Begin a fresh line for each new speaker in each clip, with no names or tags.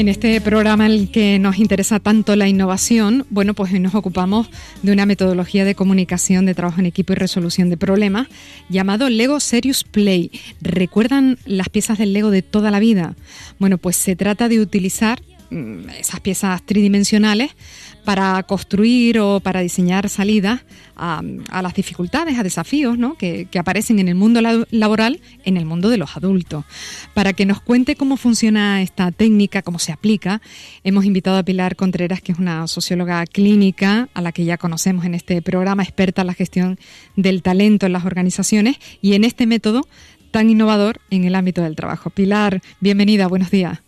En este programa en el que nos interesa tanto la innovación, bueno, pues hoy nos ocupamos de una metodología de comunicación, de trabajo en equipo y resolución de problemas llamado Lego Serious Play. ¿Recuerdan las piezas del Lego de toda la vida? Bueno, pues se trata de utilizar esas piezas tridimensionales para construir o para diseñar salidas a, las dificultades, a desafíos ¿no? que, aparecen en el mundo laboral, en el mundo de los adultos. Para que nos cuente cómo funciona esta técnica, cómo se aplica, hemos invitado a Pilar Contreras, que es una socióloga clínica a la que ya conocemos en este programa, experta en la gestión del talento en las organizaciones y en este método tan innovador en el ámbito del trabajo. Pilar, bienvenida, buenos días.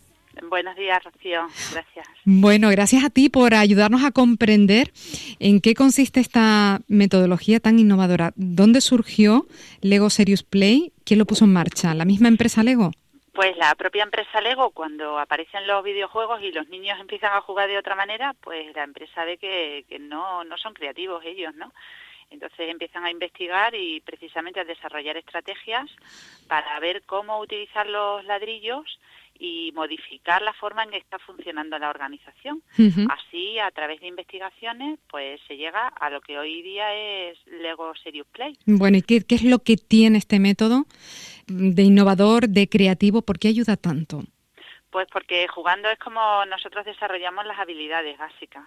Buenos días, Rocío. Gracias.
Bueno, gracias a ti por ayudarnos a comprender en qué consiste esta metodología tan innovadora. ¿Dónde surgió Lego Serious Play? ¿Quién lo puso en marcha? ¿La misma empresa Lego?
Pues la propia empresa Lego, cuando aparecen los videojuegos y los niños empiezan a jugar de otra manera, pues la empresa ve que, que no, no son creativos ellos, ¿no? Entonces empiezan a investigar y precisamente a desarrollar estrategias para ver cómo utilizar los ladrillos y modificar la forma en que está funcionando la organización. Así, a través de investigaciones, pues se llega a lo que hoy día es Lego Serious Play.
Bueno, ¿y qué, qué es lo que tiene este método de innovador, de creativo? ¿Por qué ayuda tanto?
Pues porque jugando es como nosotros desarrollamos las habilidades básicas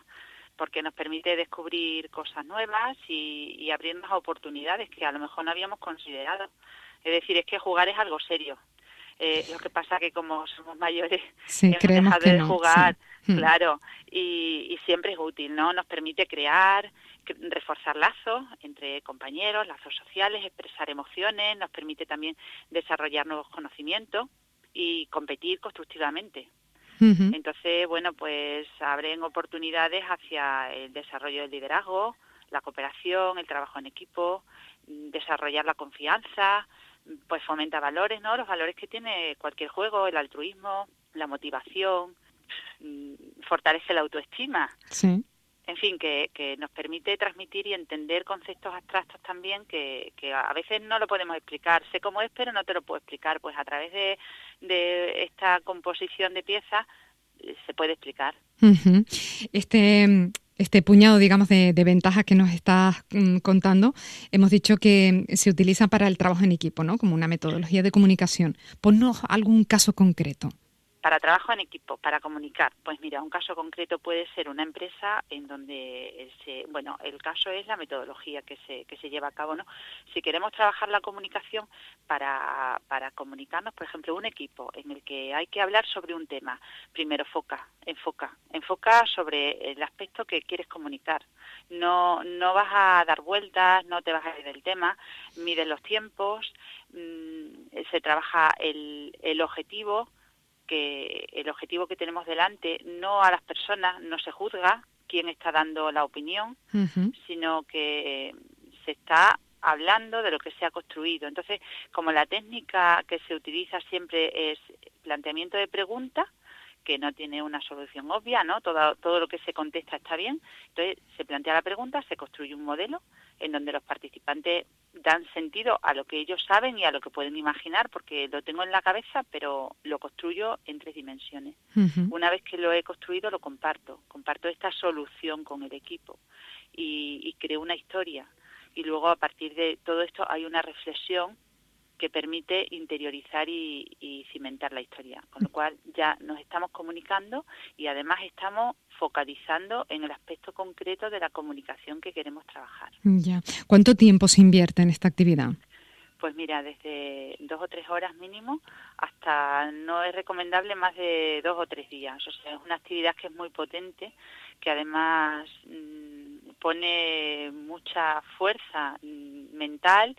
porque nos permite descubrir cosas nuevas y, y abrirnos a oportunidades que a lo mejor no habíamos considerado. Es decir, es que jugar es algo serio, eh, lo que pasa que como somos mayores hemos dejado de jugar, hmm. claro, y, siempre es útil, ¿no? Nos permite crear, reforzar lazos entre compañeros, lazos sociales, expresar emociones, nos permite también desarrollar nuevos conocimientos y competir constructivamente. Entonces, bueno, pues abren oportunidades hacia el desarrollo del liderazgo, la cooperación, el trabajo en equipo, desarrollar la confianza, pues fomenta valores, ¿no? Los valores que tiene cualquier juego, el altruismo, la motivación, mm, fortalece la autoestima.
Sí.
En fin, que, que nos permite transmitir y entender conceptos abstractos también que, que a veces no lo podemos explicar. Sé cómo es, pero no te lo puedo explicar. Pues a través de, de esta composición de piezas eh, se puede explicar.
Este este puñado, digamos, de, ventajas que nos estás mm, contando, hemos dicho que se utiliza para el trabajo en equipo, ¿no? Como una metodología de comunicación. Ponnos algún caso concreto
para trabajo en equipo, para comunicar. Pues mira, un caso concreto puede ser una empresa en donde, se, bueno, el caso es la metodología que se, que se lleva a cabo, ¿no? Si queremos trabajar la comunicación para, para comunicarnos, por ejemplo, un equipo en el que hay que hablar sobre un tema, primero foca, enfoca, enfoca sobre el aspecto que quieres comunicar. No, no vas a dar vueltas, no te vas a ir del tema, mides los tiempos, mm, se trabaja el, el objetivo, que el objetivo que tenemos delante no a las personas no se juzga quién está dando la opinión, sino que se está hablando de lo que se ha construido. Entonces, como la técnica que se utiliza siempre es planteamiento de preguntas, que no tiene una solución obvia, ¿no? Todo, todo lo que se contesta está bien. Entonces, se plantea la pregunta, se construye un modelo en donde los participantes dan sentido a lo que ellos saben y a lo que pueden imaginar, porque lo tengo en la cabeza, pero lo construyo en tres dimensiones. Una vez que lo he construido, lo comparto, comparto esta solución con el equipo y, y creo una historia. Y luego, a partir de todo esto, hay una reflexión que permite interiorizar y, cimentar la historia. Con lo cual ya nos estamos comunicando y además estamos focalizando en el aspecto concreto de la comunicación que queremos trabajar.
Ya. ¿Cuánto tiempo se invierte en esta actividad?
Pues mira, desde dos o tres horas mínimo hasta no es recomendable más de dos o tres días. O sea, es una actividad que es muy potente, que además mm, pone mucha fuerza mm, mental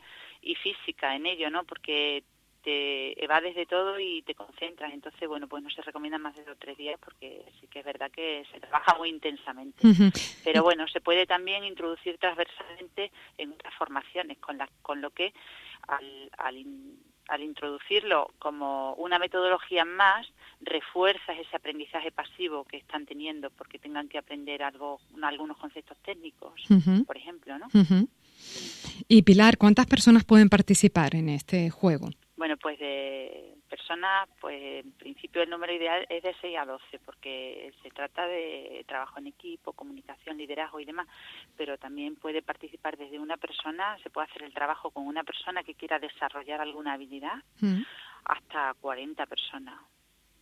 y física en ello, ¿no? Porque te evades de todo y te concentras. Entonces, bueno, pues no se recomienda más de dos o tres días porque sí que es verdad que se trabaja muy intensamente. Pero bueno, se puede también introducir transversalmente en otras formaciones, con, la, con lo que al, al, al introducirlo como una metodología más, refuerzas ese aprendizaje pasivo que están teniendo porque tengan que aprender algo, algunos conceptos técnicos, por ejemplo, ¿no?
Y Pilar, ¿cuántas personas pueden participar en este juego?
Bueno, pues de personas, pues en principio el número ideal es de 6 a 12, porque se trata de trabajo en equipo, comunicación, liderazgo y demás, pero también puede participar desde una persona, se puede hacer el trabajo con una persona que quiera desarrollar alguna habilidad, mm. hasta 40 personas.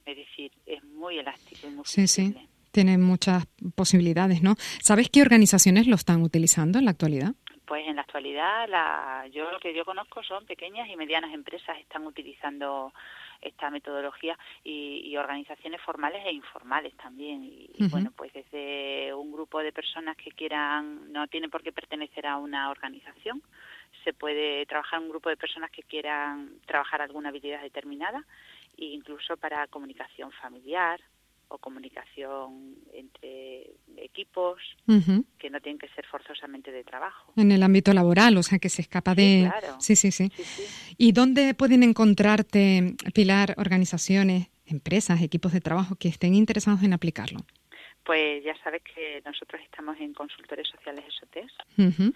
Es decir, es muy elástico y muy
sí, sí. Tiene muchas posibilidades, ¿no? ¿Sabes qué organizaciones lo están utilizando en la actualidad?
Pues en la actualidad, la, yo lo que yo conozco son pequeñas y medianas empresas están utilizando esta metodología y, organizaciones formales e informales también. Y, bueno, pues desde un grupo de personas que quieran, no tiene por qué pertenecer a una organización, se puede trabajar un grupo de personas que quieran trabajar alguna habilidad determinada, e incluso para comunicación familiar, o comunicación entre equipos que no tienen que ser forzosamente de trabajo.
En el ámbito laboral, o sea, que se escapa de... Sí, sí, sí, ¿Y dónde pueden encontrarte, Pilar, organizaciones, empresas, equipos de trabajo que estén interesados en aplicarlo?
Pues ya sabes que nosotros estamos en consultores sociales Esotex.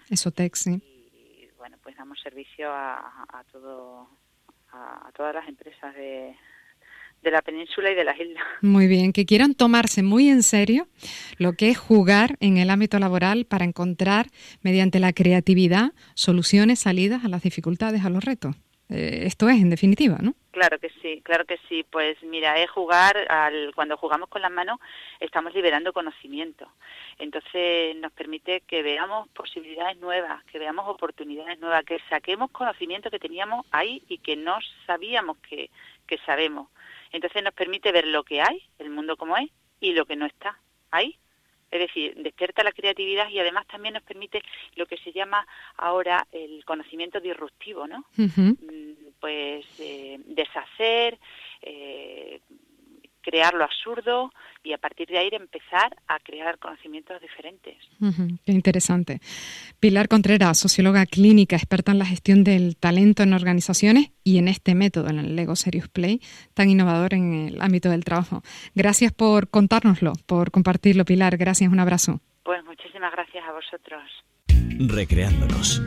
Esotex, sí.
Y bueno, pues damos servicio a, todo, a todas las empresas de, de la península y de las islas.
Muy bien, que quieran tomarse muy en serio lo que es jugar en el ámbito laboral para encontrar, mediante la creatividad, soluciones, salidas a las dificultades, a los retos. Eh, esto es, en definitiva, ¿no?
Claro que sí, claro que sí. Pues mira, es jugar, al, cuando jugamos con las manos, estamos liberando conocimiento. Entonces nos permite que veamos posibilidades nuevas, que veamos oportunidades nuevas, que saquemos conocimiento que teníamos ahí y que no sabíamos que, que sabemos. Entonces nos permite ver lo que hay, el mundo como es, y lo que no está ahí. Es decir, despierta la creatividad y además también nos permite lo que se llama ahora el conocimiento disruptivo, ¿no? Mm, pues eh, deshacer, eh, crear lo absurdo y a partir de ahí empezar a crear conocimientos diferentes.
qué interesante. Pilar Contreras, socióloga clínica, experta en la gestión del talento en organizaciones y en este método, en el Lego Serious Play, tan innovador en el ámbito del trabajo. Gracias por contárnoslo, por compartirlo, Pilar. Gracias, un abrazo.
Pues muchísimas gracias a vosotros.
Recreándonos.